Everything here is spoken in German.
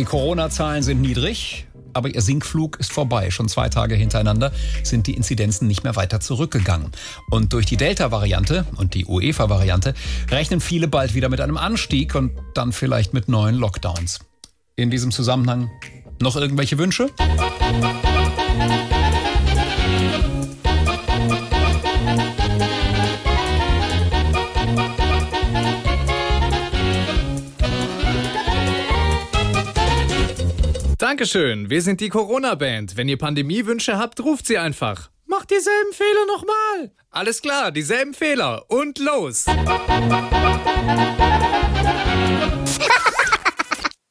Die Corona-Zahlen sind niedrig, aber ihr Sinkflug ist vorbei. Schon zwei Tage hintereinander sind die Inzidenzen nicht mehr weiter zurückgegangen. Und durch die Delta-Variante und die UEFA-Variante rechnen viele bald wieder mit einem Anstieg und dann vielleicht mit neuen Lockdowns. In diesem Zusammenhang noch irgendwelche Wünsche? Dankeschön, wir sind die Corona-Band. Wenn ihr Pandemiewünsche habt, ruft sie einfach. Macht dieselben Fehler nochmal. Alles klar, dieselben Fehler. Und los.